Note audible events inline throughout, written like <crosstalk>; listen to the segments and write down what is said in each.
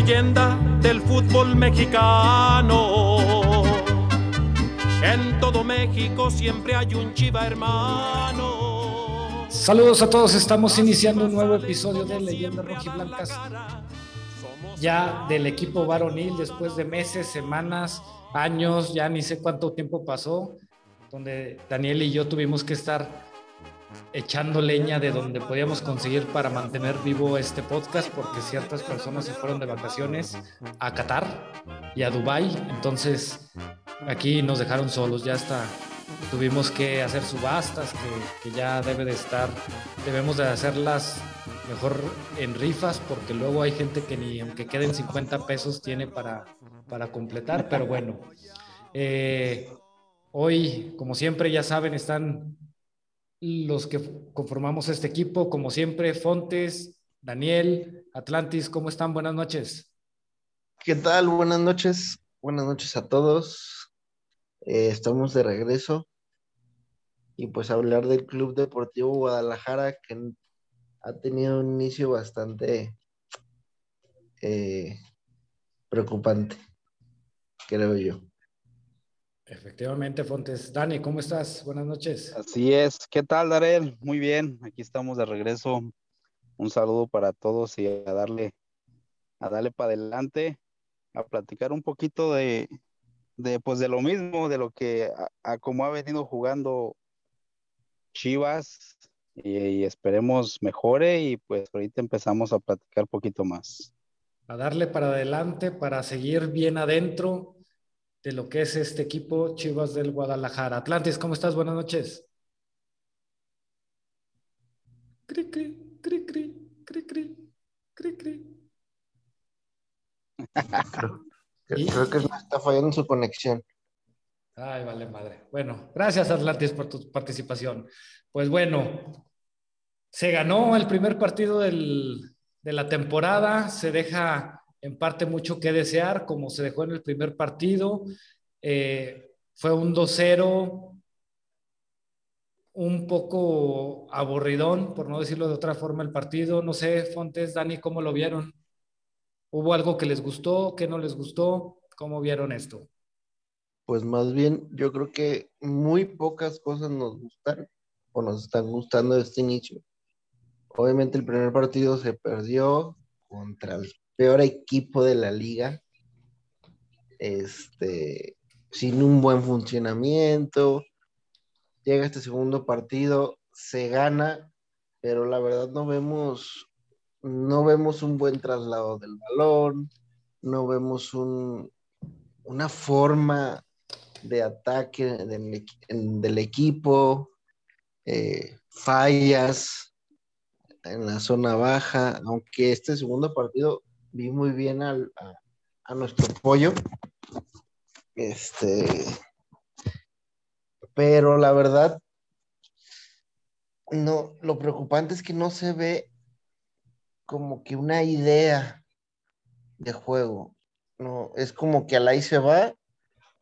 leyenda del fútbol mexicano. En todo México siempre hay un chiva hermano. Saludos a todos, estamos iniciando un nuevo episodio de Leyendas Rojiblancas. Ya del equipo varonil, después de meses, semanas, años, ya ni sé cuánto tiempo pasó, donde Daniel y yo tuvimos que estar echando leña de donde podíamos conseguir para mantener vivo este podcast porque ciertas personas se fueron de vacaciones a Qatar y a Dubai, entonces aquí nos dejaron solos, ya está. Tuvimos que hacer subastas que, que ya debe de estar, debemos de hacerlas mejor en rifas porque luego hay gente que ni aunque queden 50 pesos tiene para, para completar, pero bueno. Eh, hoy, como siempre, ya saben, están los que conformamos este equipo, como siempre, Fontes, Daniel, Atlantis, ¿cómo están? Buenas noches. ¿Qué tal? Buenas noches. Buenas noches a todos. Eh, estamos de regreso y pues hablar del Club Deportivo Guadalajara que ha tenido un inicio bastante eh, preocupante, creo yo. Efectivamente, Fontes. Dani, ¿cómo estás? Buenas noches. Así es. ¿Qué tal, Darel? Muy bien. Aquí estamos de regreso. Un saludo para todos y a darle, a darle para adelante, a platicar un poquito de, de, pues de lo mismo, de lo que, a, cómo ha venido jugando Chivas y, y, esperemos mejore y pues ahorita empezamos a platicar un poquito más. A darle para adelante, para seguir bien adentro de lo que es este equipo Chivas del Guadalajara. Atlantis, ¿cómo estás? Buenas noches. Cri, cri, cri, cri, cri, cri, cri, cri. Creo, creo que está fallando su conexión. Ay, vale madre. Bueno, gracias Atlantis por tu participación. Pues bueno, se ganó el primer partido del, de la temporada, se deja en parte mucho que desear, como se dejó en el primer partido. Eh, fue un 2-0, un poco aburridón, por no decirlo de otra forma, el partido. No sé, Fontes, Dani, ¿cómo lo vieron? ¿Hubo algo que les gustó, que no les gustó? ¿Cómo vieron esto? Pues más bien, yo creo que muy pocas cosas nos gustan o nos están gustando de este inicio. Obviamente el primer partido se perdió contra el peor equipo de la liga, este, sin un buen funcionamiento. Llega este segundo partido, se gana, pero la verdad no vemos, no vemos un buen traslado del balón, no vemos un, una forma de ataque del, equipo, eh, fallas en la zona baja, aunque este segundo partido vi muy bien al, a, nuestro pollo. Este, pero la verdad, no, lo preocupante es que no se ve como que una idea de juego. No, es como que al ahí se va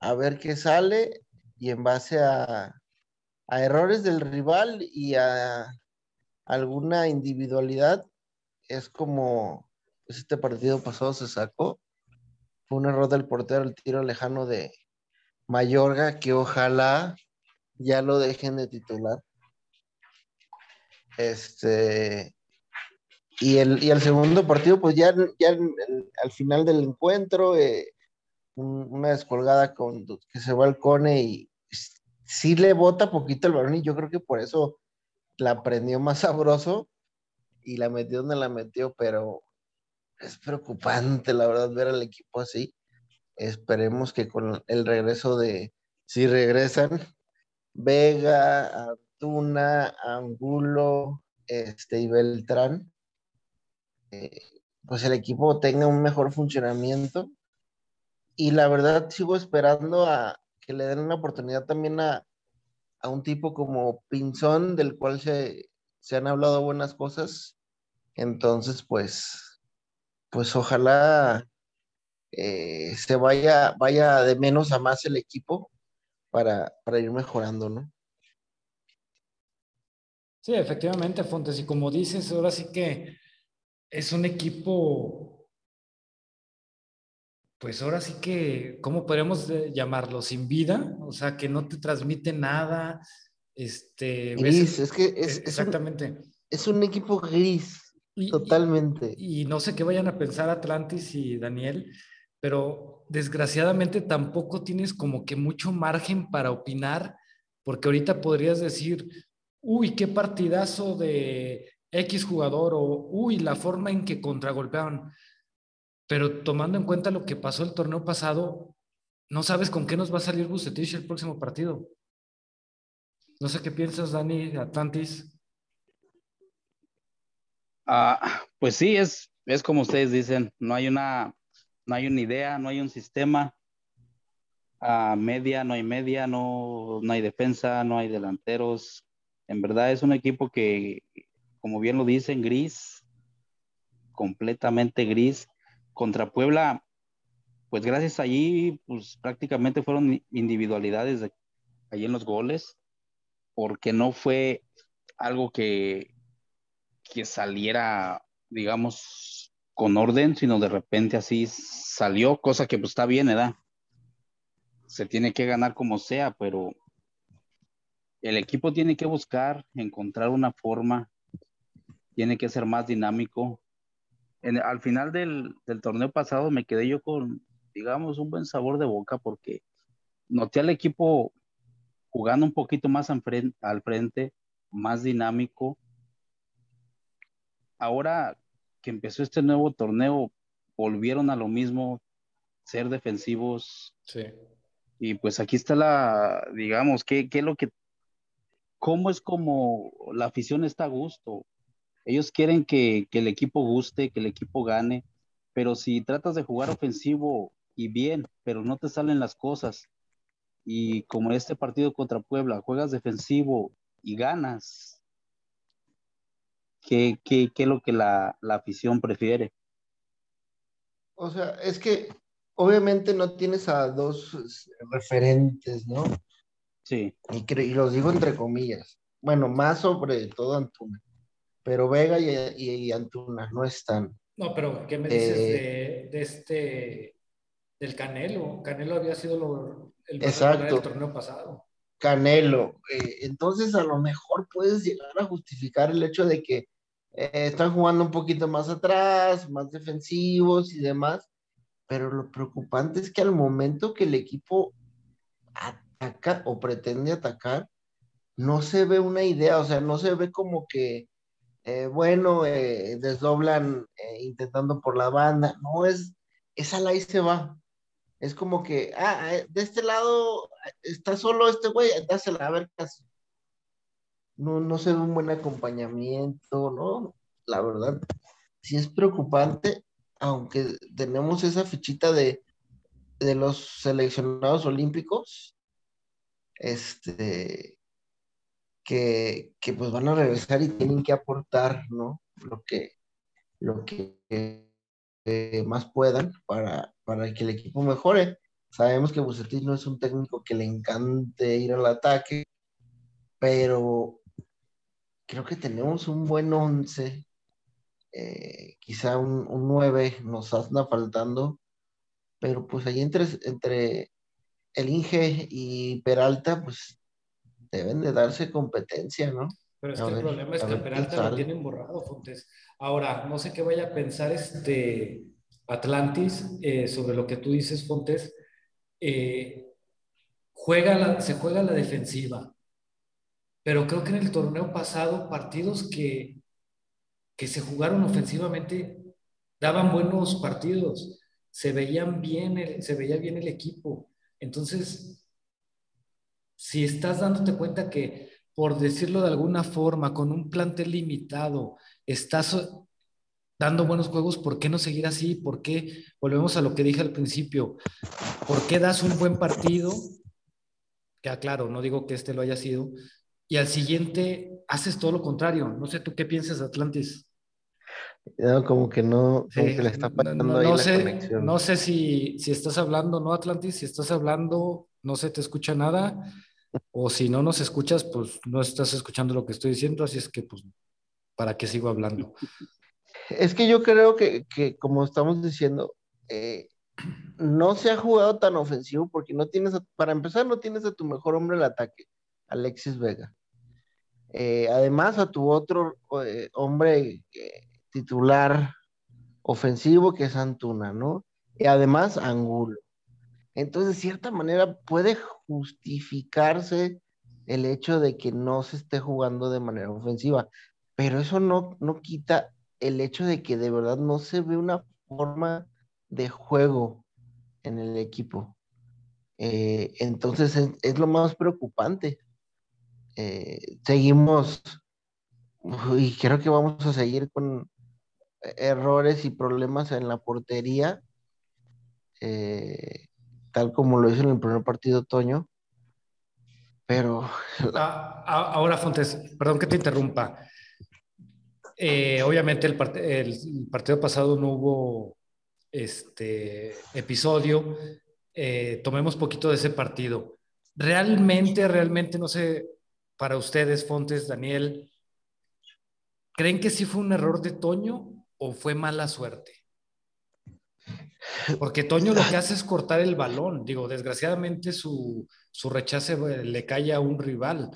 a ver qué sale y en base a, a errores del rival y a alguna individualidad es como este partido pasado se sacó. Fue un error del portero, el tiro lejano de Mayorga, que ojalá ya lo dejen de titular. Este, y el, y el segundo partido, pues ya, ya al final del encuentro, eh, una descolgada con que se va al cone y sí le bota poquito el balón y yo creo que por eso la prendió más sabroso y la metió donde la metió, pero es preocupante, la verdad, ver al equipo así. Esperemos que con el regreso de, si regresan, Vega, Antuna, Angulo, este, y Beltrán, eh, pues el equipo tenga un mejor funcionamiento. Y la verdad, sigo esperando a que le den una oportunidad también a, a un tipo como Pinzón, del cual se, se han hablado buenas cosas. Entonces, pues, pues ojalá eh, se vaya, vaya de menos a más el equipo para, ir mejorando, ¿no? Sí, efectivamente, Fontes, y como dices, ahora sí que es un equipo pues ahora sí que, ¿cómo podríamos llamarlo? Sin vida, o sea, que no te transmite nada. Este, gris, es que es, exactamente. Es un, equipo gris, totalmente. Y, no sé qué vayan a pensar Atlantis y Daniel, pero desgraciadamente tampoco tienes como que mucho margen para opinar, porque ahorita podrías decir, uy, qué partidazo de X jugador, o uy, la forma en que contragolpeaban pero tomando en cuenta lo que pasó el torneo pasado, no sabes con qué nos va a salir Bucetich el próximo partido. No sé qué piensas, Dani, Atlantis. Ah, pues sí, es, es como ustedes dicen, no hay una, no hay una idea, no hay un sistema. a media, no hay media, no, no hay defensa, no hay delanteros. En verdad es un equipo que, como bien lo dicen, gris, completamente gris contra Puebla, pues gracias allí, pues prácticamente fueron individualidades de, allí en los goles, porque no fue algo que, que saliera, digamos, con orden, sino de repente así salió, cosa que pues está bien, ¿verdad? Se tiene que ganar como sea, pero el equipo tiene que buscar, encontrar una forma, tiene que ser más dinámico, al final del, torneo pasado me quedé yo con, digamos, un buen sabor de boca porque noté al equipo jugando un poquito más al frente, más dinámico. Ahora que empezó este nuevo torneo, volvieron a lo mismo, ser defensivos. Sí. Y pues aquí está la, digamos, ¿qué, qué es lo que, cómo es como la afición está a gusto? Ellos quieren que, el equipo guste, que el equipo gane, pero si tratas de jugar ofensivo y bien, pero no te salen las cosas, y como en este partido contra Puebla, juegas defensivo y ganas, ¿qué, es lo que la, afición prefiere? O sea, es que obviamente no tienes a dos referentes, ¿no? Sí. Y, y los digo entre comillas. Bueno, más sobre todo Antuna pero Vega y, Antuna no están. No, pero ¿qué me dices eh, de, este, del Canelo? Canelo había sido el exacto. del torneo pasado. Canelo. Eh, entonces, a lo mejor puedes llegar a justificar el hecho de que eh, están jugando un poquito más atrás, más defensivos y demás, pero lo preocupante es que al momento que el equipo ataca o pretende atacar, no se ve una idea, o sea, no se ve como que eh, bueno, eh, desdoblan intentando por la banda, no es, esa la y se va. Es como que, ah, de este lado está solo este güey, dásela a ver qué No, no se ve un buen acompañamiento, ¿no? La verdad, sí es preocupante, aunque tenemos esa fichita de, de los seleccionados olímpicos, este, que, pues van a regresar y tienen que aportar, ¿no? Lo que, lo que eh, más puedan para, para que el equipo mejore. Sabemos que Bucetich no es un técnico que le encante ir al ataque, pero creo que tenemos un buen once, eh, quizá un, un 9 nos anda faltando, pero pues ahí entre, entre el Inge y Peralta, pues deben de darse competencia, ¿no? Pero es que el problema es que a Peralta lo tienen borrado, Fontes. Ahora, no sé qué vaya a pensar este Atlantis eh, sobre lo que tú dices, Fontes. Eh, juega se juega la defensiva, pero creo que en el torneo pasado partidos que, que se jugaron ofensivamente daban buenos partidos, se veían bien, se veía bien el equipo. Entonces, si estás dándote cuenta que, por decirlo de alguna forma, con un plantel limitado, estás dando buenos juegos, ¿por qué no seguir así? ¿Por qué? Volvemos a lo que dije al principio. ¿Por qué das un buen partido? Que claro, no digo que este lo haya sido. Y al siguiente haces todo lo contrario. No sé tú qué piensas, Atlantis. como que no, le está no, ahí sé, No sé si, si estás hablando, ¿no, Atlantis? Si estás hablando, no se te escucha nada, o si no nos escuchas, pues no estás escuchando lo que estoy diciendo, así es que, pues, ¿para qué sigo hablando? Es que yo creo que, como estamos diciendo, eh, no se ha jugado tan ofensivo porque no tienes, para empezar, no tienes a tu mejor hombre el ataque, Alexis Vega. Eh, además, a tu otro eh, hombre eh, titular ofensivo que es Antuna, ¿no? Y además, Angulo. Entonces, de cierta manera, puede justificarse el hecho de que no se esté jugando de manera ofensiva, pero eso no, no quita el hecho de que de verdad no se ve una forma de juego en el equipo. Entonces es, lo más preocupante. Eh, seguimos, y creo que vamos a seguir con errores y problemas en la portería, eh, tal como lo hizo en el primer partido Toño. Pero. Ah, ah, ahora, Fontes, perdón que te interrumpa. obviamente el, el, partido pasado no hubo este episodio, eh, tomemos poquito de ese partido. Realmente, realmente, no sé, para ustedes, Fontes, Daniel, ¿creen que sí fue un error de Toño o fue mala suerte? Porque Toño lo que <laughs> hace es cortar el balón. Digo, desgraciadamente su, su rechace le cae a un rival.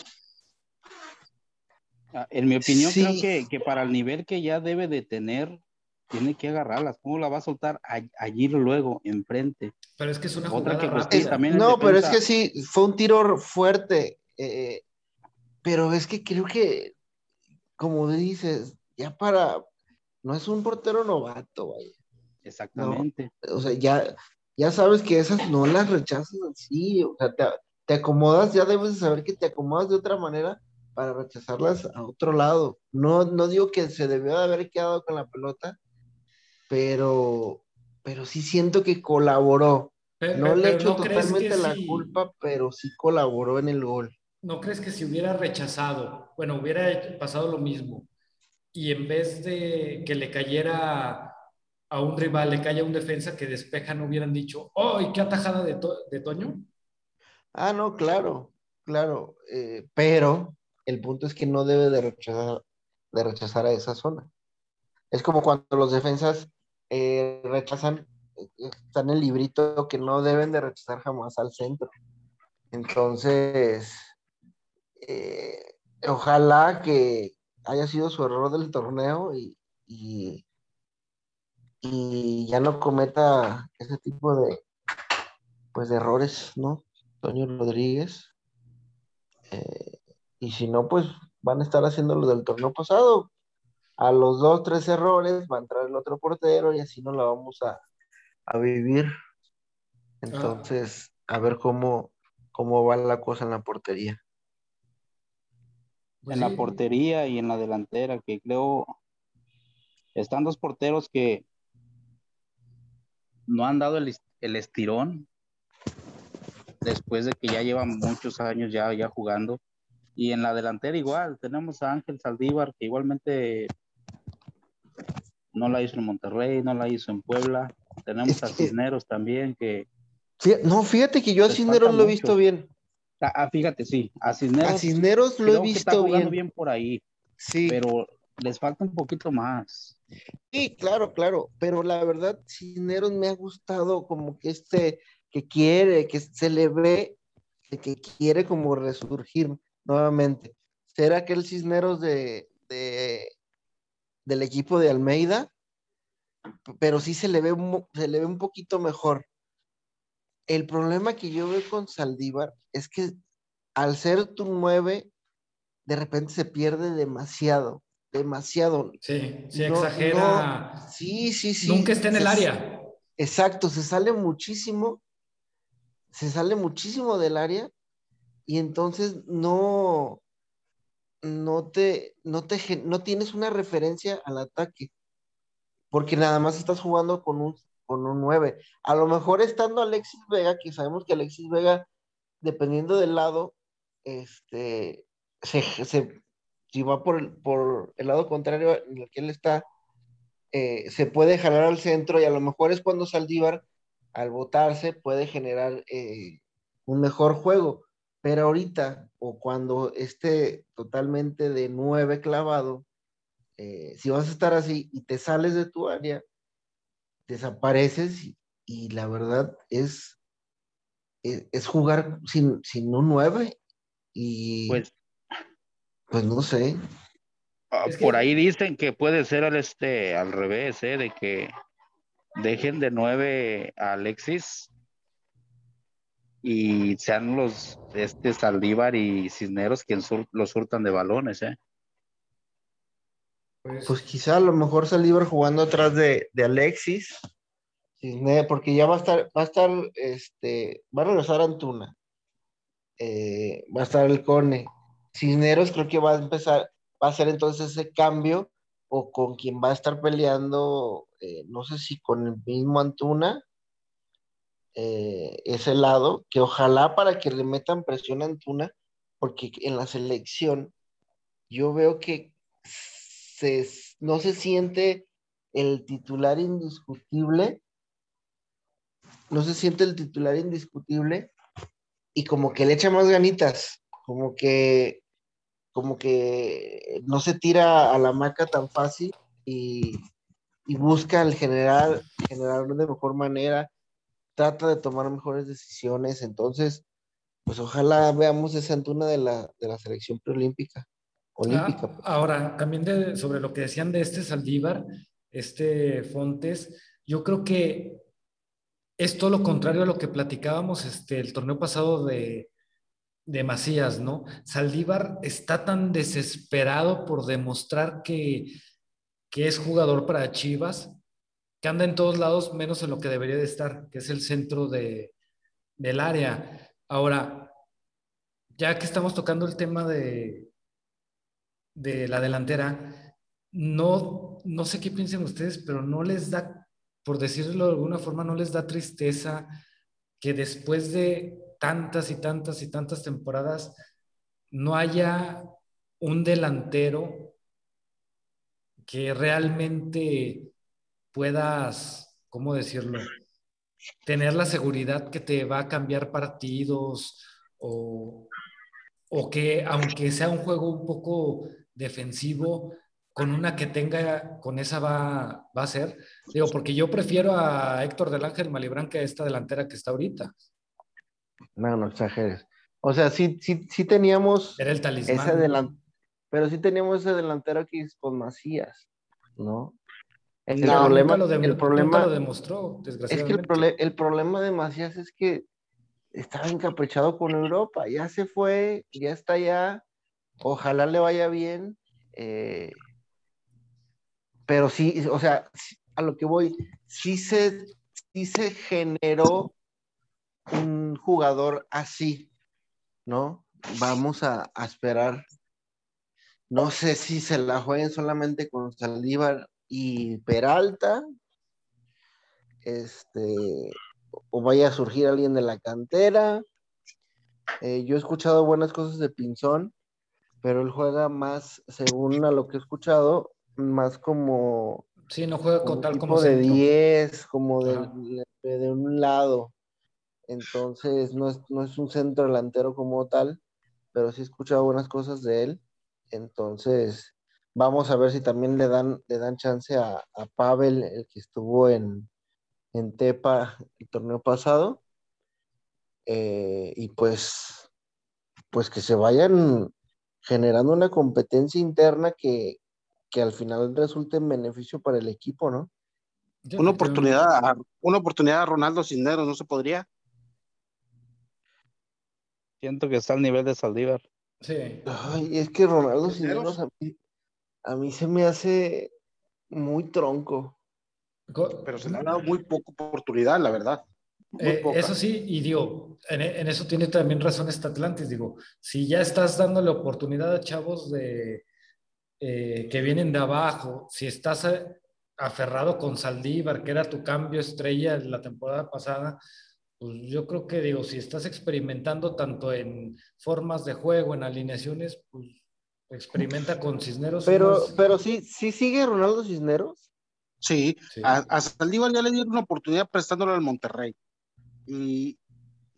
Ah, en mi opinión, creo que, que, para el nivel que ya debe de tener tiene que agarrarlas. ¿Cómo la va a soltar allí luego, enfrente? Pero es que es una Otra que pues, también No, pero es que sí, fue un tiro fuerte. Eh, pero es que creo que, como dices, ya para. No es un portero novato, vaya. Exactamente. o sea, ya, ya sabes que esas no las rechazas así. O sea, te, te acomodas, ya debes de saber que te acomodas de otra manera para rechazarlas a otro lado. No, no digo que se debió de haber quedado con la pelota, pero, pero sí siento que colaboró. no le echo totalmente la culpa, pero sí colaboró en el gol. ¿No crees que si hubiera rechazado, bueno, hubiera pasado lo mismo, y en vez de que le cayera a un rival, le caiga un defensa que despeja, no hubieran dicho, ¡oh, qué atajada de, Toño! Ah, no, claro, claro, eh, pero el punto es que no debe de rechazar, de rechazar a esa zona. Es como cuando los defensas eh, rechazan, está en el librito que no deben de rechazar jamás al centro. Entonces, eh, ojalá que haya sido su error del torneo y, y, ya no cometa ese tipo de, pues, de errores, ¿no? Toño Rodríguez. Eh, y si no, pues van a estar haciendo lo del torneo pasado, a los dos, tres errores va a entrar el otro portero y así no la vamos a, vivir. Entonces, a ver cómo, cómo va la cosa en la portería. En la portería y en la delantera, que creo están dos porteros que no han dado el, estirón después de que ya llevan muchos años ya, ya jugando. Y en la delantera igual, tenemos a Ángel Saldívar, que igualmente no la hizo en Monterrey, no la hizo en Puebla. Tenemos a Cisneros también que... no, fíjate que yo a Cisneros lo he visto bien. Ah, fíjate, sí. A Cisneros, Cisneros lo he visto bien. bien por ahí. Sí. Pero les falta un poquito más. Sí, claro, claro. Pero la verdad, Cisneros me ha gustado como que este, que quiere, que se le ve, que quiere como resurgir nuevamente. ¿Será que el Cisneros de, de del equipo de Almeida, pero sí se le ve, se le ve un poquito mejor. El problema que yo veo con Saldívar es que al ser tu nueve, de repente se pierde demasiado, demasiado. Sí, sí, exagera. sí, sí, sí. Nunca está en el área. Exacto, se sale muchísimo, se sale muchísimo del área y entonces no, no te, no te, no tienes una referencia al ataque, porque nada más estás jugando con un, con un 9. A lo mejor estando Alexis Vega, que sabemos que Alexis Vega, dependiendo del lado, este, se, si va por el, por el lado contrario en el que él está, eh, se puede jalar al centro y a lo mejor es cuando Saldívar, al botarse, puede generar eh, un mejor juego pero ahorita, o cuando esté totalmente de nueve clavado, eh, si vas a estar así y te sales de tu área, desapareces y la verdad es, es, jugar sin, sin, un 9 y pues, pues no sé. Ah, por ahí dicen que puede ser al, este, al revés, ¿eh? de que dejen de 9 a Alexis y sean los este Saldívar y Cisneros quien los surtan de balones, ¿eh? Pues, pues, quizá a lo mejor Saldívar jugando atrás de, de Alexis porque ya va a estar, va a estar, este, va a regresar Antuna, eh, va a estar el Cone. Cisneros creo que va a empezar, va a hacer entonces ese cambio o con quien va a estar peleando, eh, no sé si con el mismo Antuna, eh, ese lado, que ojalá para que le metan presión a Antuna, porque en la selección yo veo que no se siente el titular indiscutible no se siente el titular indiscutible y como que le echa más ganitas, como que, como que no se tira a la maca tan fácil y, busca el general, generar de mejor manera, trata de tomar mejores decisiones, entonces, pues ojalá veamos esa antuna de la, de la selección preolímpica. Olímpica. Ah, ahora, también sobre lo que decían de este Saldívar, este Fontes, yo creo que es todo lo contrario a lo que platicábamos este, el torneo pasado de, de Macías, ¿no? Saldívar está tan desesperado por demostrar que, que es jugador para Chivas, que anda en todos lados menos en lo que debería de estar, que es el centro de, del área. Ahora, ya que estamos tocando el tema de, de la delantera, no, no sé qué piensen ustedes, pero no les da por decirlo de alguna forma, no les da tristeza que después de tantas y tantas y tantas temporadas no haya un delantero que realmente puedas, ¿cómo decirlo? Tener la seguridad que te va a cambiar partidos o, o que aunque sea un juego un poco defensivo, con una que tenga, con esa va, va a ser. Digo, porque yo prefiero a Héctor del Ángel Malibrán que a esta delantera que está ahorita. No, no exageres. O sea, sí, sí, sí teníamos. Era el talismán. Ese pero sí teníamos ese delantero aquí con Macías, ¿no? El, problema, lo el problema lo demostró, desgraciadamente. Es que el, el problema de Macías es que estaba encaprichado con Europa, ya se fue, ya está allá, ojalá le vaya bien. Eh, pero sí, o sea, a lo que voy, sí se, sí se generó un jugador así, ¿no? Vamos a, esperar. No sé si se la jueguen solamente con Saldívar y Peralta, este, o vaya a surgir alguien de la cantera. Eh, yo he escuchado buenas cosas de Pinzón, pero él juega más, según a lo que he escuchado, más como... Sí, no juega con tal como... de 10, como de, de, un lado. Entonces, no es, no es un centro delantero como tal, pero sí he escuchado buenas cosas de él. Entonces, vamos a ver si también le dan, le dan chance a, a Pavel, el que estuvo en, en Tepa el torneo pasado. Eh, y pues, pues que se vayan generando una competencia interna que, que al final resulte en beneficio para el equipo, ¿no? Una oportunidad, a, una oportunidad a Ronaldo Cisneros, ¿no se podría? Siento que está al nivel de Saldívar. Sí. Ay, es que Ronaldo Cisneros a mí, se me hace muy tronco. Pero se le ha dado muy poca oportunidad, la verdad. Eh, eso sí, y digo, en, en, eso tiene también razón este Atlantis, digo, si ya estás dándole oportunidad a chavos de, eh, que vienen de abajo, si estás eh, aferrado con Saldívar, que era tu cambio estrella la temporada pasada, pues yo creo que digo, si estás experimentando tanto en formas de juego, en alineaciones, pues experimenta con Cisneros. Pero, pero sí, sí sigue Ronaldo Cisneros. Sí, A, Saldívar ya le dieron una oportunidad prestándolo al Monterrey. Y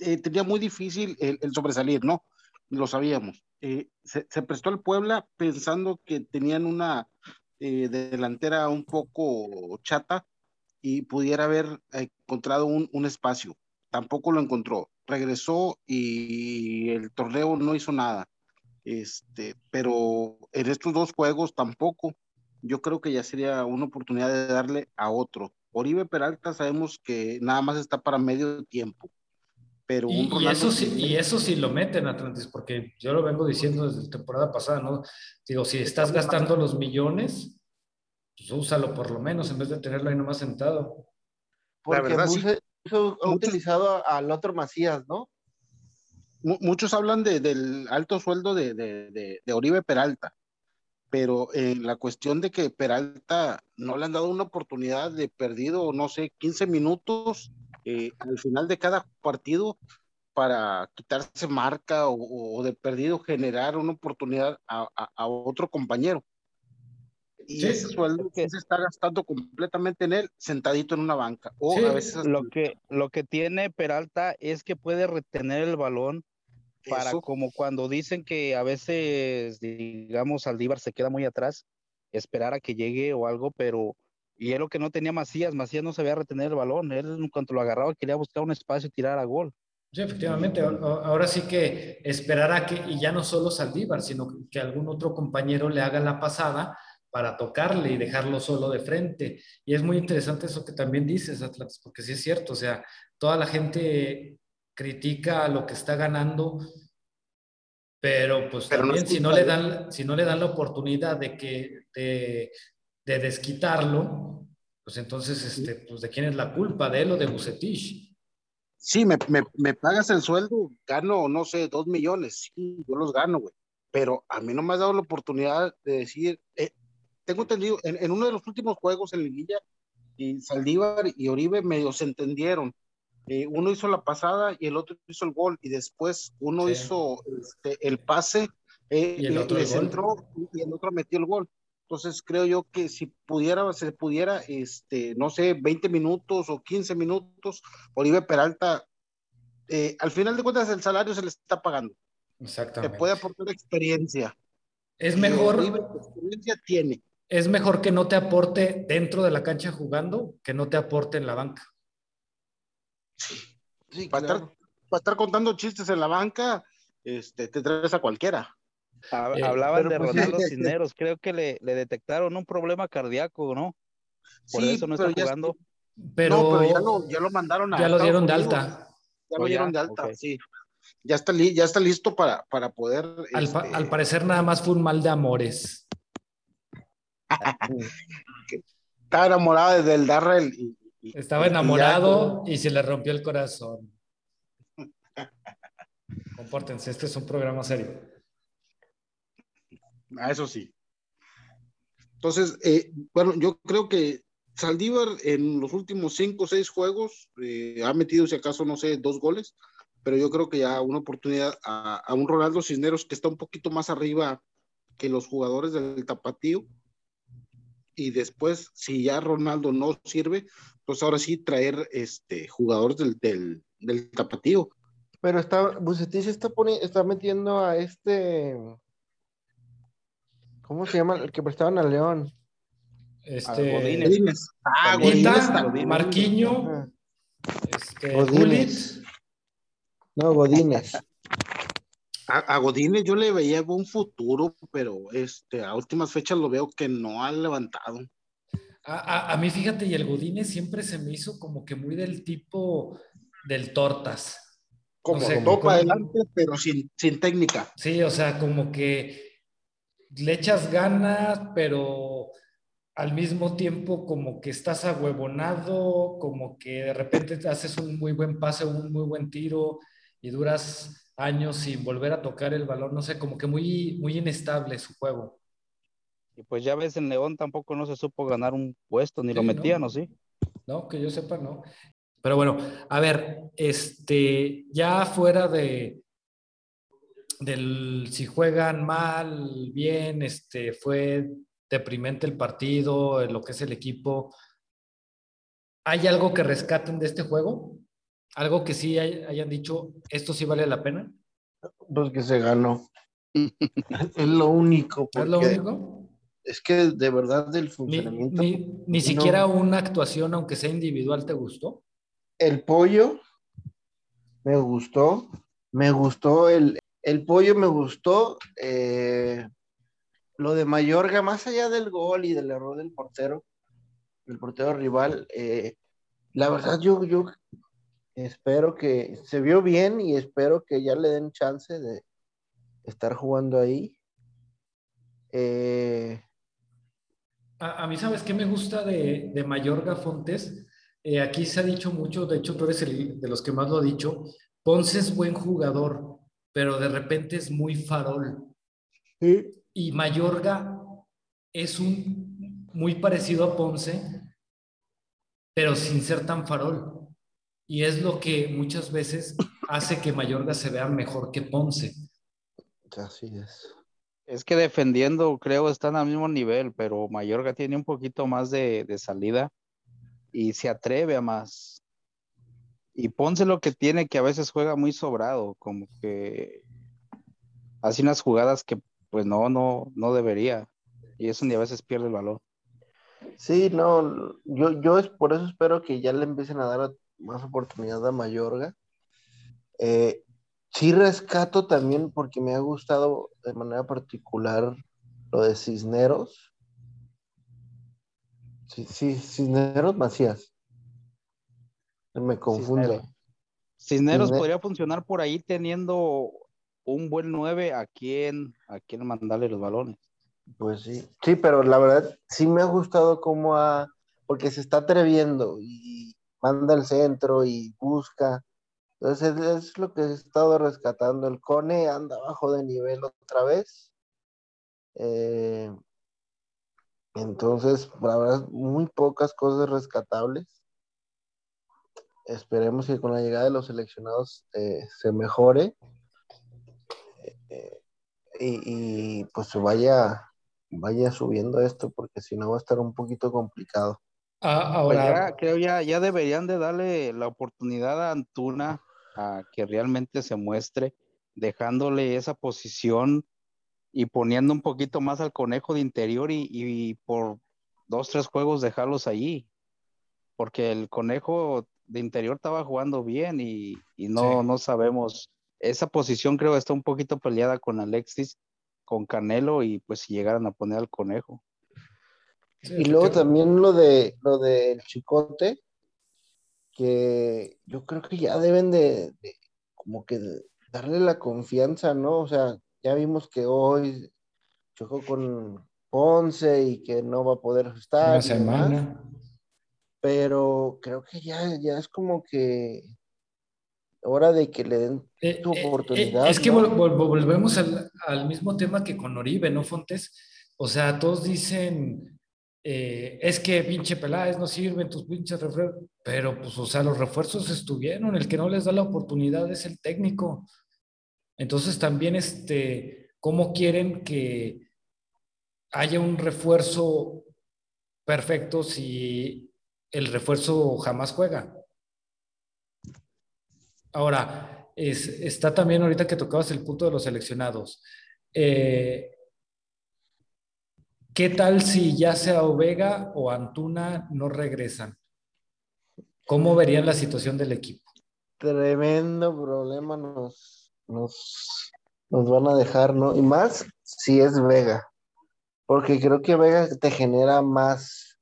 eh, tenía muy difícil el, sobresalir, ¿no? Lo sabíamos. Eh, se, prestó al Puebla pensando que tenían una eh, delantera un poco chata y pudiera haber encontrado un, un espacio. Tampoco lo encontró. Regresó y el torneo no hizo nada. Este, pero en estos dos juegos tampoco. Yo creo que ya sería una oportunidad de darle a otro. Oribe Peralta sabemos que nada más está para medio tiempo. Pero y, un y eso sí, y eso sí lo meten Atlantis, porque yo lo vengo diciendo desde la temporada pasada, ¿no? Digo, si estás gastando los millones, pues úsalo por lo menos en vez de tenerlo ahí nomás sentado. Porque La verdad, sí. Buse- ha Muchos- utilizado al otro Macías, ¿no? Mu- muchos hablan de- del alto sueldo de, de- de- de Oribe Peralta, pero en la cuestión de que Peralta no le han dado una oportunidad de perdido, no sé, 15 minutos eh, al final de cada partido para quitarse marca o, o de perdido generar una oportunidad a, a- a otro compañero. Y Sí. ese sueldo que- se está gastando completamente en él, sentadito en una banca. O Sí, a veces Lo que, lo que tiene Peralta es que puede retener el balón para eso. como cuando dicen que a veces, digamos, Aldívar se queda muy atrás, esperar a que llegue o algo, pero y es lo que no tenía Macías, Macías no sabía retener el balón, él en cuanto lo agarraba quería buscar un espacio y tirar a gol. Sí, efectivamente. Ahora sí que esperar a que, y ya no solo Saldívar, sino que algún otro compañero le haga la pasada para tocarle y dejarlo solo de frente. Y es muy interesante eso que también dices, Atlas, porque sí es cierto, o sea, toda la gente critica lo que está ganando, pero pues Pero también si no le dan, si no le dan la oportunidad de que, de, de desquitarlo, pues entonces, este, pues de quién es la culpa, de él o de Bucetich. Sí, me, me, me pagas el sueldo, gano, no sé, dos millones. Sí, yo los gano, güey. Pero a mí no me has dado la oportunidad de decir, eh, tengo entendido, en, en uno de los últimos juegos en Liguilla, y Saldívar y Oribe medio se entendieron. Eh, uno hizo la pasada y el otro hizo el gol, y después uno Sí. hizo este, el pase, eh, Y el otro el y el otro metió el gol. Entonces creo yo que si pudiera, se pudiera, este, no sé, 20 minutos o 15 minutos, Oribe Peralta, eh, al final de cuentas el salario se le está pagando. Te Exactamente. puede aportar experiencia. Es mejor, Oribe experiencia tiene. es mejor que no te aporte dentro de la cancha jugando que no te aporte en la banca. Sí, Para claro. estar, para estar contando chistes en la banca, este, te traes a cualquiera. Eh, Hablaban de pues. Ronaldo Cisneros, creo que le, le detectaron un problema cardíaco, ¿no? Por Sí, eso no está jugando. Pero, no, pero ya lo, ya lo mandaron a ya lo dieron de alta. Ya Oh, lo ya, dieron de alta, sí. Ya está, li- ya está listo para, para poder. Al, este, al parecer nada más fue un mal de amores. <laughs> Estaba enamorado desde el Darrell. y- Estaba enamorado y se le rompió el corazón. <laughs> Compórtense, este es un programa serio. A eso sí. Entonces, eh, bueno, yo creo que Saldívar en los últimos cinco o seis juegos eh, ha metido, si acaso, no sé, dos goles, pero yo creo que ya una oportunidad a, a un Ronaldo Cisneros que está un poquito más arriba que los jugadores del Tapatío. Y después, si ya Ronaldo no sirve, pues ahora sí traer este jugadores del, del, del Tapatío. Pero está, Bucetich está poni- está metiendo a este. ¿Cómo se llama? El que prestaban a León. Este, Godínez. Godínez. Ah, Godínez. Marquiño, este, Godínez. No, Godínez. A, a Godínez yo le veía un futuro, pero este, a últimas fechas lo veo que no ha levantado. A, a- a mí, fíjate, y el Godínez siempre se me hizo como que muy del tipo del tortas. Como como- para adelante, pero sin, sin técnica. Sí, o sea, como que le echas ganas, pero al mismo tiempo como que estás ahuevonado, como que de repente te haces un muy buen pase, un muy buen tiro y duras años sin volver a tocar el balón, no sé, como que muy, muy inestable su juego. Y pues ya ves, en León tampoco no se supo ganar un puesto, ni lo Sí, ¿no? metían, ¿o sí? No, que yo sepa, no. Pero bueno, a ver, este, ya fuera de del si juegan mal, bien, este, fue deprimente el partido, lo que es el equipo. ¿Hay algo que rescaten de este juego? ¿Algo que sí hay- hayan dicho, esto sí vale la pena? Pues que se ganó. <laughs> es lo único. ¿Es lo porque, único? Es que de verdad del funcionamiento. Ni, siquiera una actuación, aunque sea individual, ¿te gustó? El pollo me gustó, me gustó el, el pollo, me gustó. Eh, lo de Mayorga, más allá del gol y del error del portero, el portero rival, eh, la verdad yo, yo espero que se vio bien y espero que ya le den chance de estar jugando ahí. Eh, a, mí, ¿sabes qué me gusta de, de Mayorga Fontes? Eh, aquí se ha dicho mucho, de hecho tú eres el de los que más lo ha dicho, Ponce es buen jugador, pero de repente es muy farol. Y Mayorga es un muy parecido a Ponce, pero sin ser tan farol. Y es lo que muchas veces hace que Mayorga se vea mejor que Ponce. Así es. Es que defendiendo creo están al mismo nivel, pero Mayorga tiene un poquito más de, de salida y se atreve a más. Y Ponce lo que tiene que a veces juega muy sobrado, como que hace unas jugadas que pues no, no, no debería. Y eso ni a veces pierde el valor. Sí, no, yo, yo es por eso espero que ya le empiecen a dar más oportunidad a Mayorga. Eh, sí rescato también porque me ha gustado de manera particular lo de Cisneros. Sí, sí, Cisneros Macías. Me confunde. Cisneros, podría funcionar por ahí teniendo un buen 9 a quien, a quien mandarle los balones. Pues sí, sí, pero la verdad sí me ha gustado cómo ha, porque se está atreviendo y manda al centro y busca. Entonces es, lo que he estado rescatando. El Cone anda bajo de nivel otra vez. Eh, entonces, la verdad, muy pocas cosas rescatables. Esperemos que con la llegada de los seleccionados eh, se mejore eh, y, pues se vaya, vaya subiendo esto, porque si no va a estar un poquito complicado. Ah, ahora pues creo ya, ya deberían de darle la oportunidad a Antuna a que realmente se muestre, dejándole esa posición y poniendo un poquito más al conejo de interior y, por dos, tres juegos dejarlos allí. Porque el conejo de interior estaba jugando bien y, no, no sabemos. Esa posición creo está un poquito peleada con Alexis, con Canelo y pues si llegaran a poner al conejo. y luego también lo de lo del chicote, que yo creo que ya deben de, de como que darle la confianza, ¿no? O sea, ya vimos que hoy chocó con Ponce y que no va a poder estar. Una semana. pero creo que ya, ya es como que hora de que le den eh, tu eh, oportunidad. es que volvemos al, al, mismo tema que con Oribe, ¿no, Fontes? O sea, todos dicen, eh, es que pinche Peláez no sirven tus pinches refuerzos, pero pues, o sea, los refuerzos estuvieron, el que no les da la oportunidad es el técnico. Entonces también, este, ¿cómo quieren que haya un refuerzo perfecto si el refuerzo jamás juega? Ahora, es, está también ahorita que tocabas el punto de los seleccionados. Eh, ¿Qué tal si ya sea Ovega o Antuna no regresan? ¿Cómo verían la situación del equipo? Tremendo problema nos, nos, nos van a dejar, ¿no? Y más si es Vega, porque creo que Vega te genera más.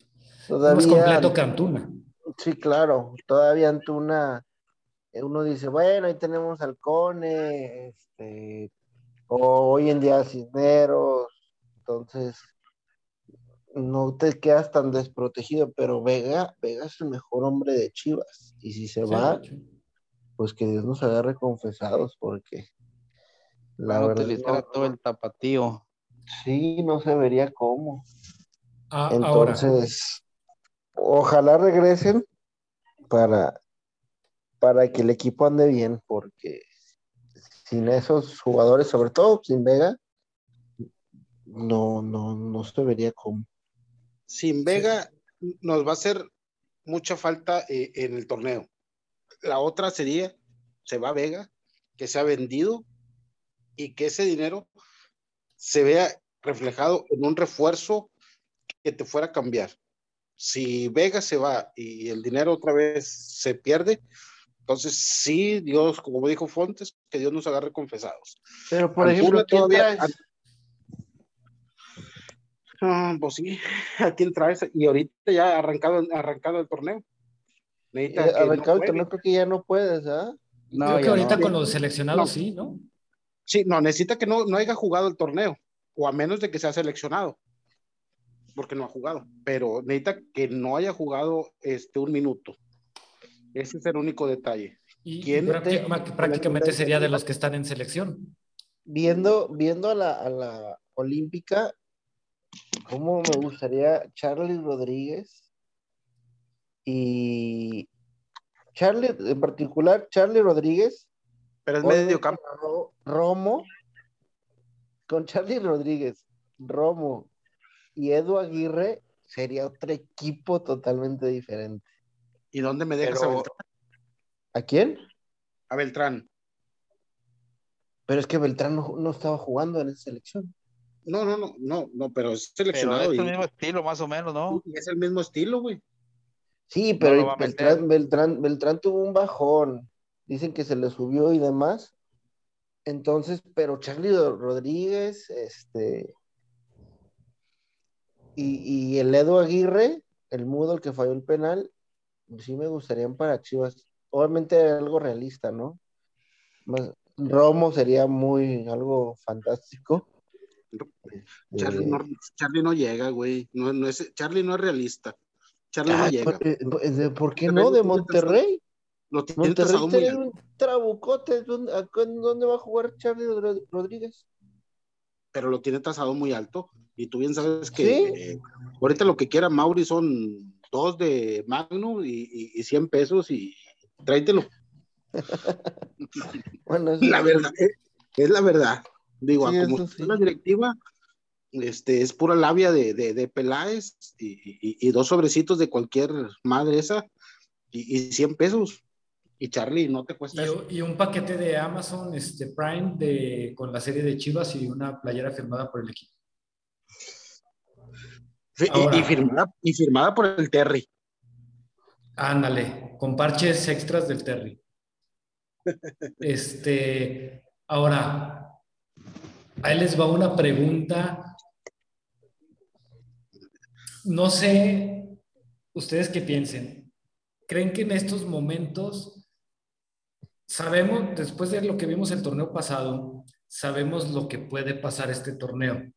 Todavía, más completo que Antuna. Sí, claro, todavía Antuna, eh, uno dice, bueno, ahí tenemos Halcone, este, o hoy en día Cisneros, entonces no te quedas tan desprotegido, pero Vega, Vega es el mejor hombre de Chivas, y si se va, pues que Dios nos agarre confesados, porque la verdad. todo el tapatío. Sí, no se vería cómo. Ah, Entonces, ojalá regresen para, para que el equipo ande bien, porque sin esos jugadores, sobre todo sin Vega, no, no, no se vería cómo. Sin Vega nos va a hacer mucha falta eh, en el torneo la otra sería, se va Vega, que se ha vendido y que ese dinero se vea reflejado en un refuerzo que te fuera a cambiar. Si Vega se va y el dinero otra vez se pierde, entonces sí, Dios, como dijo Fontes, que Dios nos agarre confesados. Pero por ejemplo, todavía... Ah, pues sí, ¿a quién traes? Y ahorita ya arrancado, arrancado el torneo. Necesita eh, arrancado el torneo creo que ya no puedes, ¿ah? No, creo que ahorita con los seleccionados sí, ¿no? Sí, no, necesita que no, no haya jugado el torneo, o a menos de que sea seleccionado, porque no ha jugado, pero necesita que no haya jugado este un minuto. Ese es el único detalle. Y, ¿Quién prácticamente sería de los que están en selección. Viendo, viendo a la, a la olímpica, ¿cómo me gustaría Charlie Rodríguez? Y Charlie, en particular, Charlie Rodríguez. Pero es medio campo. Romo, con Charlie Rodríguez, Romo y Edu Aguirre, sería otro equipo totalmente diferente. ¿Y dónde me dejas a Beltrán? ¿A quién? A Beltrán. Pero es que Beltrán no, estaba jugando en esa selección. No, no, no, no, no, pero es seleccionado. es el mismo estilo, más o menos, ¿no? Es el mismo estilo, güey. Sí, pero Beltrán, Beltrán, Beltrán tuvo un bajón. Dicen que se le subió y demás. Entonces, pero Charlie Rodríguez, este. Y, el Edo Aguirre, el mudo, el que falló el penal, sí me gustarían para Chivas. Obviamente algo realista, ¿no? Romo sería muy algo fantástico. Charlie, no, eh, Charlie no llega, güey. No, no es, Charlie no es realista. Charlie no llega. ¿Por, ¿por qué no? ¿De Monterrey? Lo tiene Monterrey tiene un trabucote. ¿Dónde, ¿Dónde va a jugar Charlie Rodríguez? Pero lo tiene tasado muy alto. Y tú bien sabes que eh, ahorita lo que quiera Mauri son dos de Magnum y, y, 100 pesos y tráetelo. <laughs> bueno, la verdad. Eh, es, la verdad. Digo, como la directiva, este, es pura labia de, de, Peláez y, dos sobrecitos de cualquier madre esa y, y 100 pesos. Y Charlie, no te cuesta. Y, un paquete de Amazon este, Prime de, con la serie de Chivas y una playera firmada por el equipo. y, firmada, y firmada por el Terry. Ándale, con parches extras del Terry. <laughs> Este, ahora, ahí les va una pregunta no sé ustedes qué piensen. ¿Creen que en estos momentos sabemos, después de lo que vimos el torneo pasado, sabemos lo que puede pasar este torneo?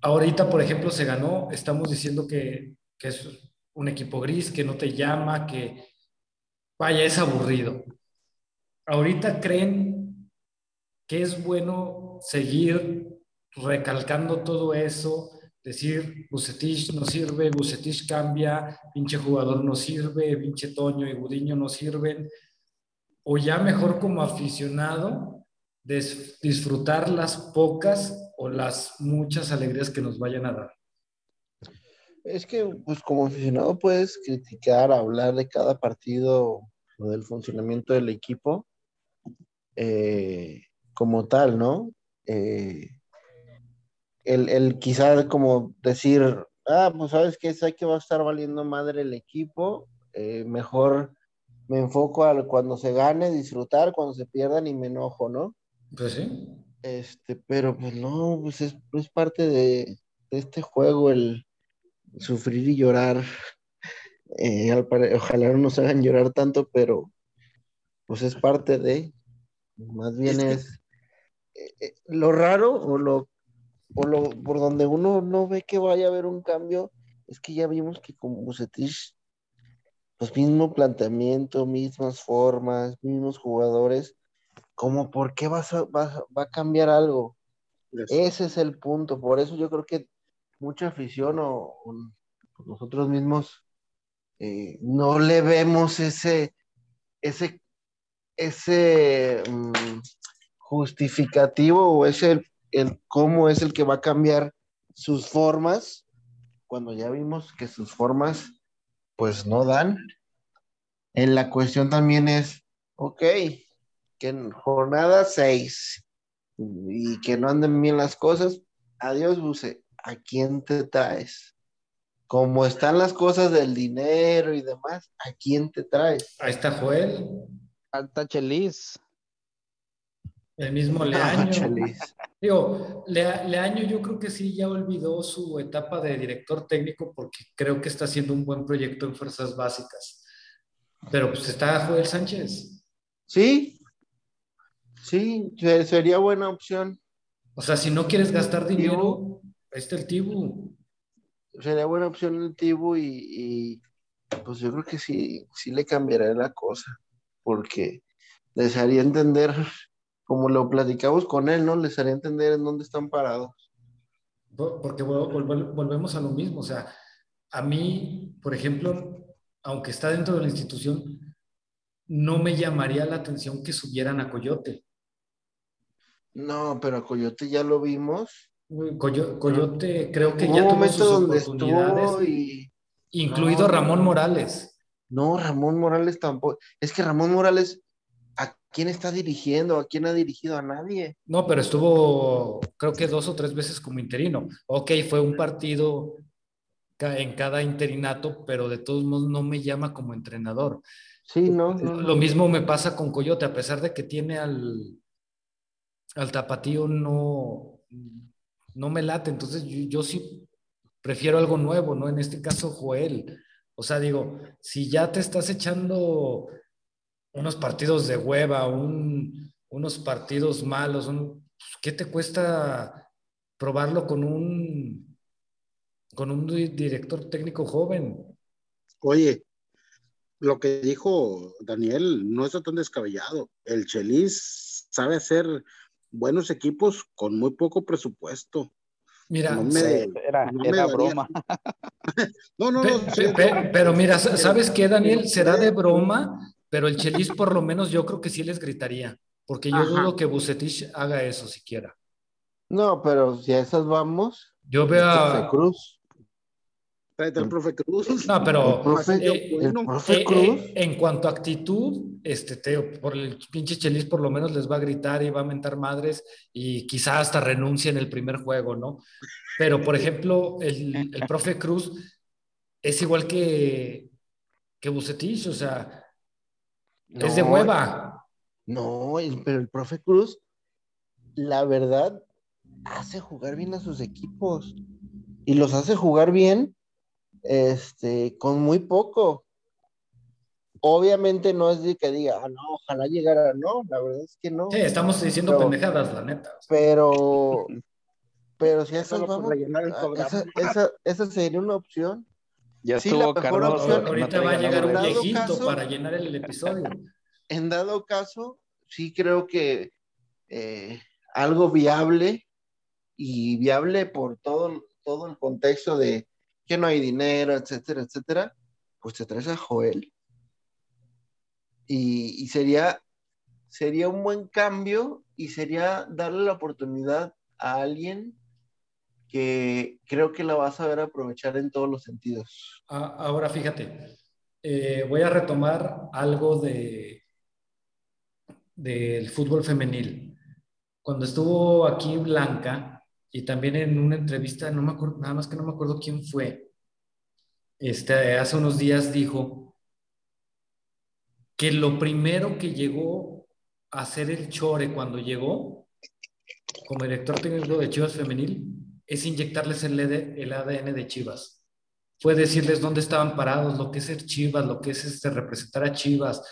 Ahorita, por ejemplo, se ganó, estamos diciendo que, que es un equipo gris, que no te llama, que vaya, es aburrido. Ahorita creen que es bueno seguir recalcando todo eso, decir, Bucetich no sirve, Bucetich cambia, pinche jugador no sirve, pinche Toño y Gudiño no sirven, o ya mejor como aficionado, disfrutar las pocas o las muchas alegrías que nos vayan a dar. Es que, pues como aficionado puedes criticar, hablar de cada partido o del funcionamiento del equipo eh, como tal, ¿no? Eh, el, el quizá como decir, ah, pues sabes que sé que va a estar valiendo madre el equipo, eh, mejor me enfoco a cuando se gane, disfrutar, cuando se pierdan y me enojo, ¿no? Pues sí. Este, pero pues no, pues es, parte de, este juego el sufrir y llorar. <laughs> Eh, ojalá no nos hagan llorar tanto, pero pues es parte de, más bien es, eh, lo raro o lo por, lo, por donde uno no ve que vaya a haber un cambio, es que ya vimos que con Bucetich, pues mismo planteamiento, mismas formas, mismos jugadores, como por qué va a, va, a cambiar algo. Ese es el punto, por eso yo creo que mucha afición o, nosotros mismos eh, no le vemos ese, ese, ese mm, justificativo o ese el cómo es el que va a cambiar sus formas, cuando ya vimos que sus formas pues no dan. En la cuestión también es, ok, que en jornada 6 y que no anden bien las cosas, adiós Buce, ¿a quién te traes? Como están las cosas del dinero y demás, ¿a quién te traes? Ahí está Joel. Alta Chelis. El mismo Leaño. Digo, Leaño yo creo que sí ya olvidó su etapa de director técnico porque creo que está haciendo un buen proyecto en fuerzas básicas. Pero pues está Joel Sánchez. Sí, sí, sería buena opción. O sea, si no quieres gastar dinero, ahí está el Tibu. Sería buena opción el Tibu y, pues yo creo que sí, sí le cambiará la cosa, porque les haría entender, como lo platicamos con él, ¿no? Les haría entender en dónde están parados. Porque volvemos a lo mismo, o sea, a mí, por ejemplo, aunque está dentro de la institución, no me llamaría la atención que subieran a Coyote. No, pero a Coyote ya lo vimos. Coyote creo que ya tuvo sus oportunidades, y... incluido Ramón Morales. No, Ramón Morales tampoco. Es que Ramón Morales, ¿a quién está dirigiendo? ¿A quién ha dirigido? A nadie. No, pero estuvo, creo que dos o tres veces como interino. Ok, fue un partido en cada interinato, pero de todos modos no me llama como entrenador. Sí, no. Lo mismo me pasa con Coyote, a pesar de que tiene al, al tapatío, no, no me late. Entonces yo, sí prefiero algo nuevo, ¿no? En este caso, Joel. O sea, digo, si ya te estás echando unos partidos de hueva, unos partidos malos, pues, ¿qué te cuesta probarlo con un con un director técnico joven. Oye, lo que dijo Daniel no está tan descabellado. El Chelis sabe hacer buenos equipos con muy poco presupuesto. Mira, no me, era, broma. <laughs> no, no, no. pero mira, ¿sabes qué, Daniel? Será de broma, pero el Chelis por lo menos yo creo que sí les gritaría, porque yo dudo que Bucetich haga eso siquiera. No, pero si a esas vamos. Yo veo a Cruz el profe Cruz. No, pero eh, eh, eh, en cuanto a actitud, este Teo, por el pinche Chelis por lo menos les va a gritar y va a mentar madres y quizá hasta renuncia en el primer juego, ¿no? Pero, por ejemplo, el, el profe Cruz es igual que, que Bucetich, o sea, es de hueva. No, pero el profe Cruz, la verdad, hace jugar bien a sus equipos y los hace jugar bien este, con muy poco. Obviamente no es de que diga, ah, no, ojalá llegara, no, la verdad es que no. Sí, estamos diciendo pendejadas, la neta. Pero, pero si eso vamos, esa, esa, esa, sería una opción. Ya sí, estuvo Carlos. Ahorita va a llegar un viejito para llenar el episodio. En dado caso, sí creo que eh, algo viable y viable por todo, todo el contexto de que no hay dinero, etcétera, etcétera, pues te traes a Joel. Y, sería, sería un buen cambio y sería darle la oportunidad a alguien que creo que la vas a ver aprovechar en todos los sentidos. Ahora fíjate, eh, voy a retomar algo de del fútbol femenil. Cuando estuvo aquí Blanca, y también en una entrevista, no me acuerdo, nada más que no me acuerdo quién fue, este, hace unos días dijo que lo primero que llegó a hacer el Chore cuando llegó como director técnico de Chivas Femenil es inyectarles el, el ADN de Chivas. Fue decirles dónde estaban parados, lo que es ser Chivas, lo que es este, representar a Chivas.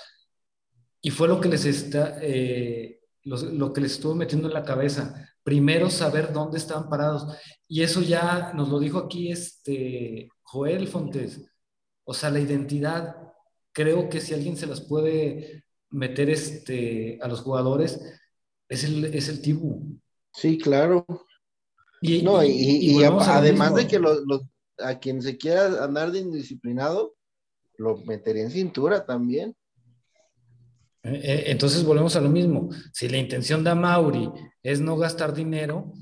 Y fue lo que les está, eh, lo que les estuvo metiendo en la cabeza primero saber dónde estaban parados. Y eso ya nos lo dijo aquí este Joel Fontes. O sea, la identidad, creo que si alguien se las puede meter este, a los jugadores, es el, es el Tibu. Sí, claro. Y, no, y, además de que a quien se quiera andar de indisciplinado, lo metería en cintura también. Eh, eh, entonces volvemos a lo mismo. Si la intención de Mauri es no gastar dinero,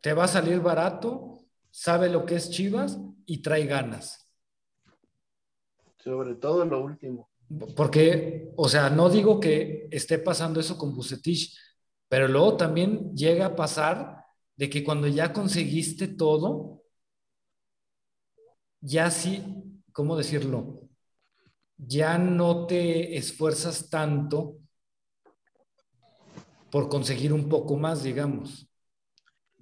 te va a salir barato, sabe lo que es Chivas y trae ganas. Sobre todo lo último. Porque, o sea, no digo que esté pasando eso con Bucetich, pero luego también llega a pasar de que cuando ya conseguiste todo, ya sí, ¿cómo decirlo? Ya no te esfuerzas tanto por conseguir un poco más, digamos.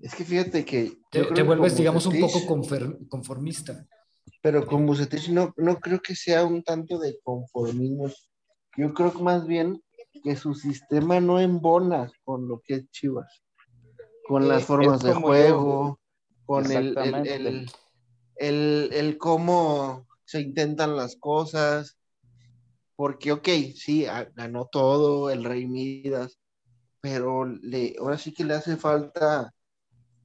Es que fíjate que... Te, vuelves, digamos, un poco conformista. Pero con Bucetich no, no creo que sea un tanto de conformismo. Yo creo que más bien que su sistema no embona con lo que es Chivas. Con las formas de juego, con el, el, el, el, cómo se intentan las cosas. Porque, ok, sí, ganó todo el Rey Midas, pero le, ahora sí que le hace falta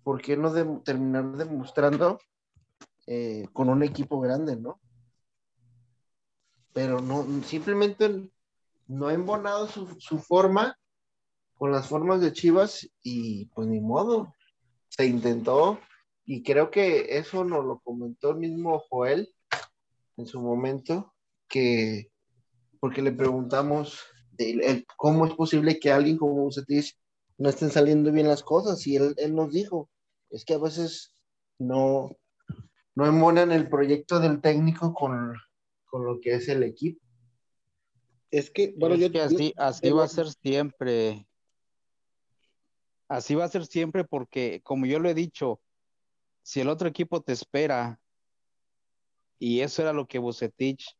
¿por qué no de, terminar demostrando eh, con un equipo grande, no? Pero no, simplemente no ha embonado su, su, forma con las formas de Chivas y pues ni modo, se intentó y creo que eso nos lo comentó el mismo Joel en su momento, que porque le preguntamos de, cómo es posible que alguien como Bucetich no estén saliendo bien las cosas y él, él nos dijo, es que a veces no, no embonan el proyecto del técnico con, lo que es el equipo. Es que, bueno, yo, que así, así va a ser siempre. Así va a ser siempre porque, como yo lo he dicho, si el otro equipo te espera, y eso era lo que Bucetich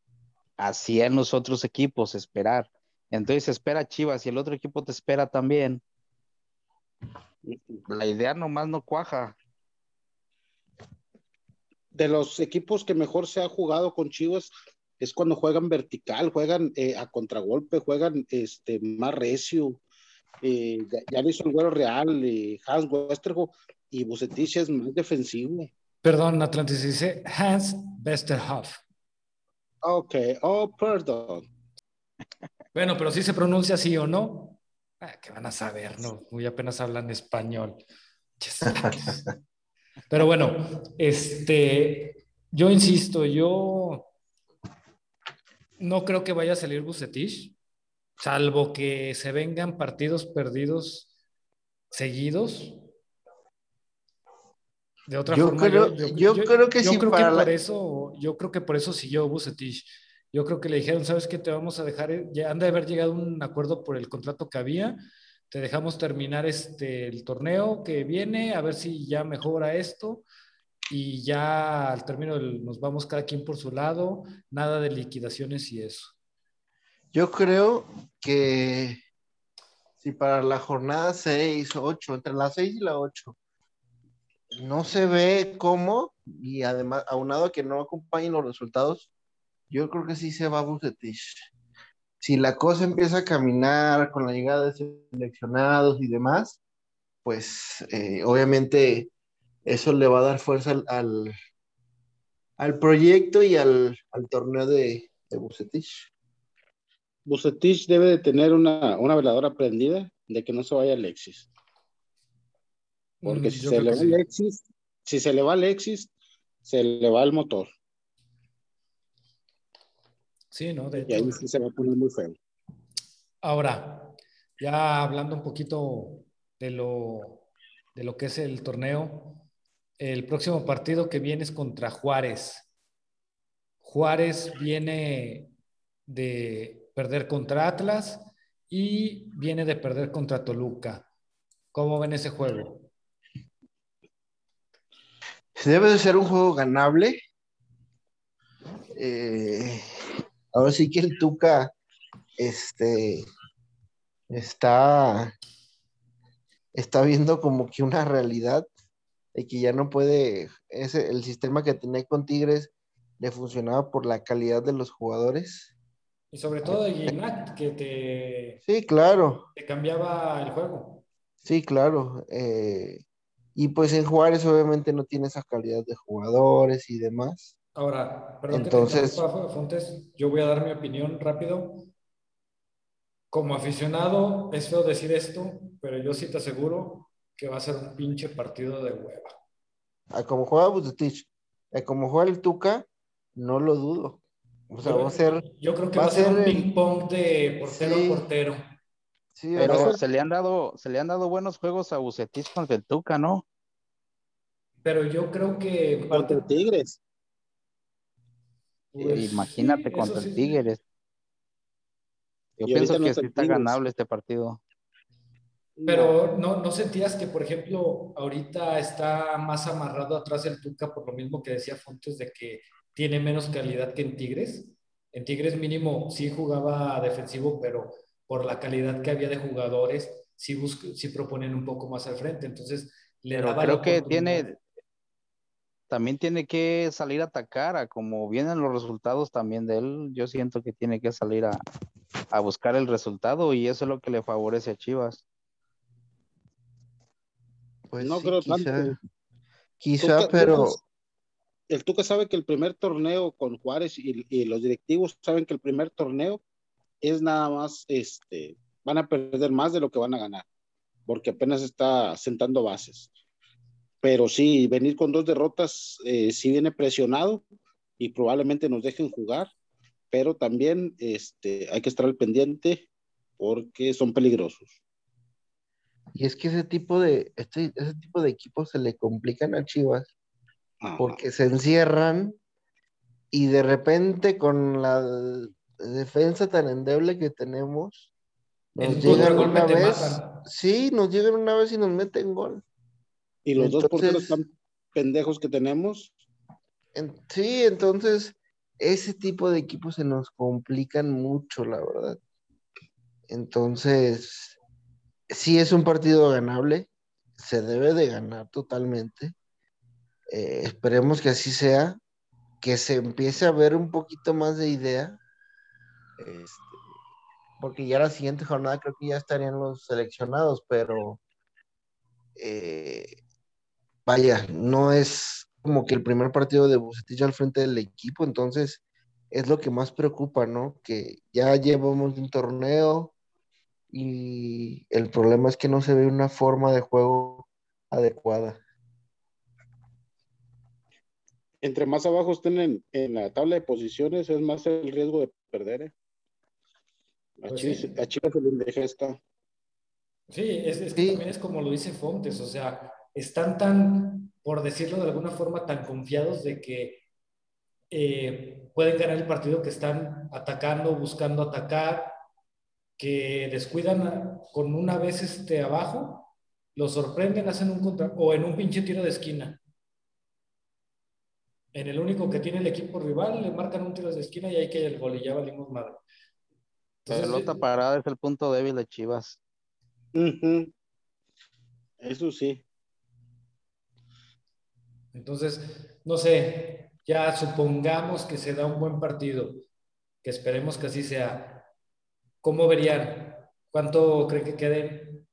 hacía en los otros equipos, esperar. Entonces espera Chivas y el otro equipo te espera también la idea nomás no cuaja. De los equipos que mejor se ha jugado con Chivas es cuando juegan vertical, juegan eh, a contragolpe, juegan este, más recio. Eh, ya, hizo el Güero Real, eh, Hans Westerhoff y Bucetich es más defensivo. Perdón, Atlantis dice Hans Westerhoff. Ok, oh, perdón. Bueno, pero si se pronuncia así o no. Ah, que van a saber, ¿no? Muy apenas hablan español. Pero bueno, este, yo insisto, yo no creo que vaya a salir Bucetich, salvo que se vengan partidos perdidos seguidos. De otra forma, yo, creo que sí. por eso, yo creo que por eso siguió Bucetich. Yo creo que le dijeron, ¿sabes qué? Te vamos a dejar, ya han de haber llegado a un acuerdo por el contrato que había, te dejamos terminar este, el torneo que viene, a ver si ya mejora esto y ya al término nos vamos cada quien por su lado, nada de liquidaciones y eso. Yo creo que si para la jornada 6 o 8, entre la 6 y la 8, no se ve cómo, y además, aunado a que no acompañen los resultados, yo creo que sí se va a Bucetich. Si la cosa empieza a caminar con la llegada de seleccionados y demás, pues eh, obviamente eso le va a dar fuerza al, al, proyecto y al, torneo de, de Bucetich. Bucetich debe de tener una, una veladora prendida de que no se vaya Alexis. Porque mm, si se le va Alexis, si se le va Alexis, se le va el motor. Sí, ¿no? y ahí sí se va a poner muy feo. Ahora, ya hablando un poquito de lo, de lo que es el torneo, el próximo partido que viene es contra Juárez. Juárez viene de perder contra Atlas y viene de perder contra Toluca. ¿Cómo ven ese juego? Debe de ser un juego ganable. Eh, Ahora sí que el Tuca este, está, está viendo como que una realidad de que ya no puede, ese, el sistema que tenía con Tigres le funcionaba por la calidad de los jugadores. Y sobre todo de Guinac, que te, sí, claro. te cambiaba el juego. Sí, claro. Eh, y pues en Juárez obviamente no tiene esa calidad de jugadores y demás. Ahora, perdón Entonces, Fontes, yo voy a dar mi opinión rápido. Como aficionado, es feo decir esto, pero yo sí te aseguro que va a ser un pinche partido de hueva. A como juega Bucetich, a como juega el Tuca, no lo dudo. O sea, va a ser. Yo creo que va, a ser un ping-pong de portero a portero. Sí, pero se le han dado, se le han dado buenos juegos a Bucetich contra el Tuca, ¿no? pero yo creo que... Contra Tigres. Pues, Imagínate contra el Tigres. Yo pienso que sí está ganable este partido. Pero ¿no, ¿no sentías que, por ejemplo, ahorita está más amarrado atrás el Tuca por lo mismo que decía Fontes de que tiene menos calidad que en Tigres? En Tigres mínimo sí jugaba defensivo, pero por la calidad que había de jugadores, sí, sí proponen un poco más al frente. Entonces, le pero creo que tiene, también tiene que salir a atacar, a como vienen los resultados también de él, yo siento que tiene que salir a, a buscar el resultado y eso es lo que le favorece a Chivas. Pues no creo quizá, tanto. Quizá, pero. El Tuca sabe que el primer torneo con Juárez y, los directivos saben que el primer torneo es nada más, este, van a perder más de lo que van a ganar, porque apenas está sentando bases. Pero sí, venir con dos derrotas, eh, sí viene presionado y probablemente nos dejen jugar, pero también este, hay que estar al pendiente porque son peligrosos. Y es que ese tipo de, este, ese tipo de equipos se le complican a Chivas porque se encierran y de repente con la defensa tan endeble que tenemos, nos llegan una vez, sí, nos llegan una vez y nos meten gol. Y los dos porteros tan pendejos que tenemos. sí, entonces ese tipo de equipos se nos complican mucho, la verdad. Entonces, sí es un partido ganable, se debe de ganar totalmente. Eh, esperemos que así sea, que se empiece a ver un poquito más de idea, este, porque ya la siguiente jornada creo que ya estarían los seleccionados, pero eh, vaya, no es como que el primer partido de Bucetich al frente del equipo, entonces es lo que más preocupa, ¿no? Que ya llevamos un torneo, y el problema es que no se ve una forma de juego adecuada. Entre más abajo estén en, la tabla de posiciones, es más el riesgo de perder. ¿eh? A, pues Chivas, se le indigesta. Sí, es, es que también es como lo dice Fontes, o sea, están tan, por decirlo de alguna forma, tan confiados de que eh, pueden ganar el partido que están atacando, buscando atacar, que descuidan con una vez este abajo, lo sorprenden, hacen un contra o en un pinche tiro de esquina. En el único que tiene el equipo rival, le marcan un tiro de esquina y hay que el gol y ya valimos madre. la pelota eh, parada es el punto débil de Chivas. Eso sí. Entonces, no sé, ya supongamos que se da un buen partido, que esperemos que así sea ¿Cómo verían? ¿Cuánto creen que quede?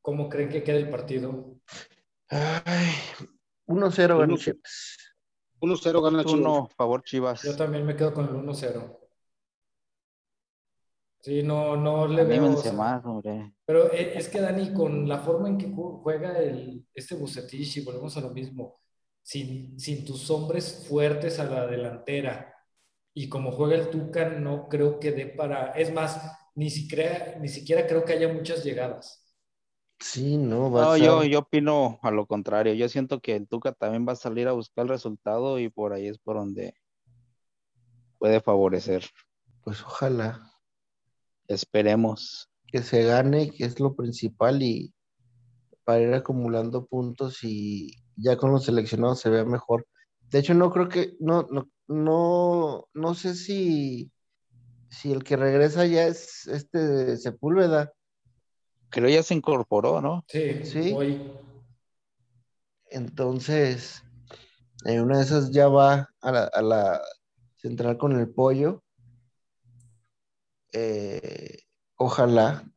¿Cómo creen que quede el partido? 1-0 gana Chivas. 1-0 gana Chivas. 1 favor Chivas. Yo también me quedo con el 1-0. Sí, no, no le veo. más, hombre. Pero e, es que Dani, con la forma en que juega el, este Bucetich, y volvemos a lo mismo, sin, sin tus hombres fuertes a la delantera, y como juega el Tucan, no creo que dé para. Es más, ni siquiera, ni siquiera creo que haya muchas llegadas. Sí, no, va yo, yo opino a lo contrario. Yo siento que el Tuca también va a salir a buscar el resultado y por ahí es por donde puede favorecer. Pues ojalá. Esperemos. Que se gane, que es lo principal, y para ir acumulando puntos y ya con los seleccionados se vea mejor. De hecho, no creo que, no, no, no, no sé si si el que regresa ya es este Sepúlveda. Creo ya se incorporó, ¿no? Sí, sí. Entonces, en una de esas ya va a la, central con el pollo. Eh, ojalá.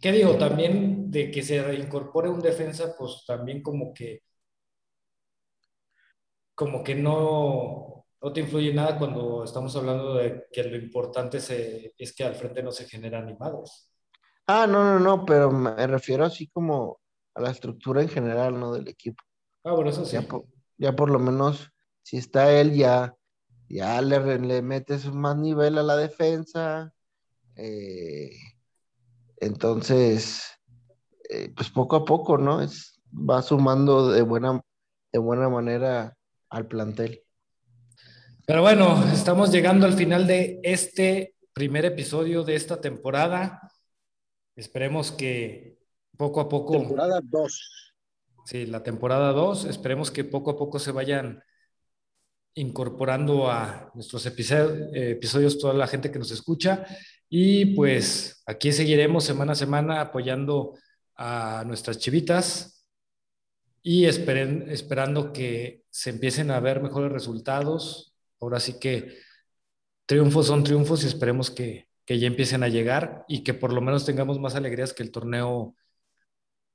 ¿Qué digo? También de que se reincorpore un defensa, pues también como que como que no no te influye nada cuando estamos hablando de que lo importante es que al frente no se generan animados. Ah, no, no, no, pero me refiero así como a la estructura en general, ¿no? Del equipo. Ah, bueno, eso sí. Ya por, lo menos, si está él, ya, ya le, le metes más nivel a la defensa. Eh, entonces, eh, pues poco a poco, ¿no? Es, va sumando de buena, de buena manera al plantel. Pero bueno, estamos llegando al final de este primer episodio de esta temporada. Esperemos que poco a poco... Temporada 2. Sí, la temporada 2. Esperemos que poco a poco se vayan incorporando a nuestros episodios, toda la gente que nos escucha. Y pues aquí seguiremos semana a semana apoyando a nuestras chivitas y esperen, esperando que se empiecen a ver mejores resultados. Ahora sí que triunfos son triunfos y esperemos que, que ya empiecen a llegar y que por lo menos tengamos más alegrías que el torneo,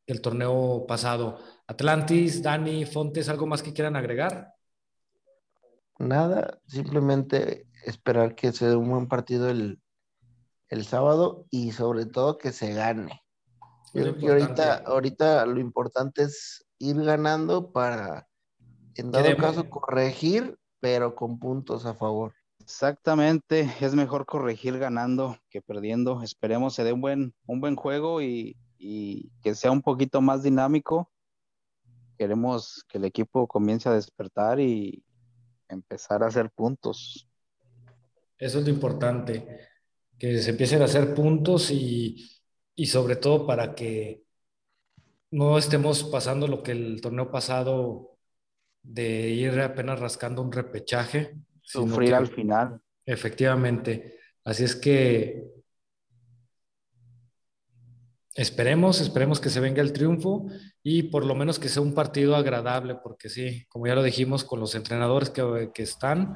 el torneo pasado. Atlantis, Dani, Fontes, ¿algo más que quieran agregar? Nada, simplemente esperar que se dé un buen partido el, el sábado y sobre todo que se gane. Yo creo que ahorita, ahorita lo importante es ir ganando para, en dado caso, corregir, pero con puntos a favor. Exactamente, es mejor corregir ganando que perdiendo. Esperemos se dé un buen, un buen juego y, y que sea un poquito más dinámico. Queremos que el equipo comience a despertar y empezar a hacer puntos. Eso es lo importante que se empiecen a hacer puntos y, y sobre todo para que no estemos pasando lo que el torneo pasado de ir apenas rascando un repechaje. Sufrir al final. Efectivamente. Así es que esperemos, esperemos que se venga el triunfo y por lo menos que sea un partido agradable, porque sí, como ya lo dijimos con los entrenadores que, que están,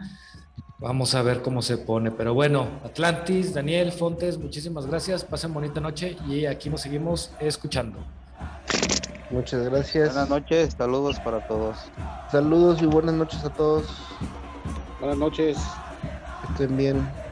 Vamos a ver cómo se pone. Pero bueno, Atlantis, Daniel, Fontes, muchísimas gracias. Pasen bonita noche y aquí nos seguimos escuchando. Muchas gracias. Buenas noches, saludos para todos. Saludos y buenas noches a todos. Buenas noches. estén bien.